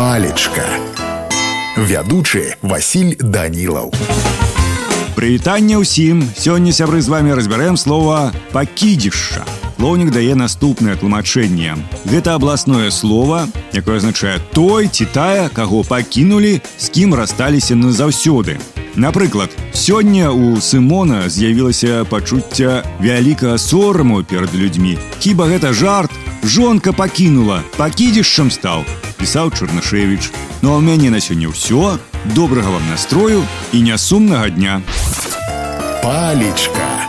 палечка вядучы Васіль данілаў Прывітанне ўсім сёння сябры з вами разбярэм слова пакідзішча Лоўнік дае наступнае тлумачэнне Гэта абласное слово якое азначае той ці тая каго пакінулі з кім рассталіся назаўсёды Напрыклад сёння у сымона з'явілася пачуцця вялікага сораму перад людзьмі хіба гэта жарт жонка пакінула пакідзішчам стаў пісаў чарнашевич ну а ў мяне на сёння ўсё добрага вам настрою і нясумнага дня палечка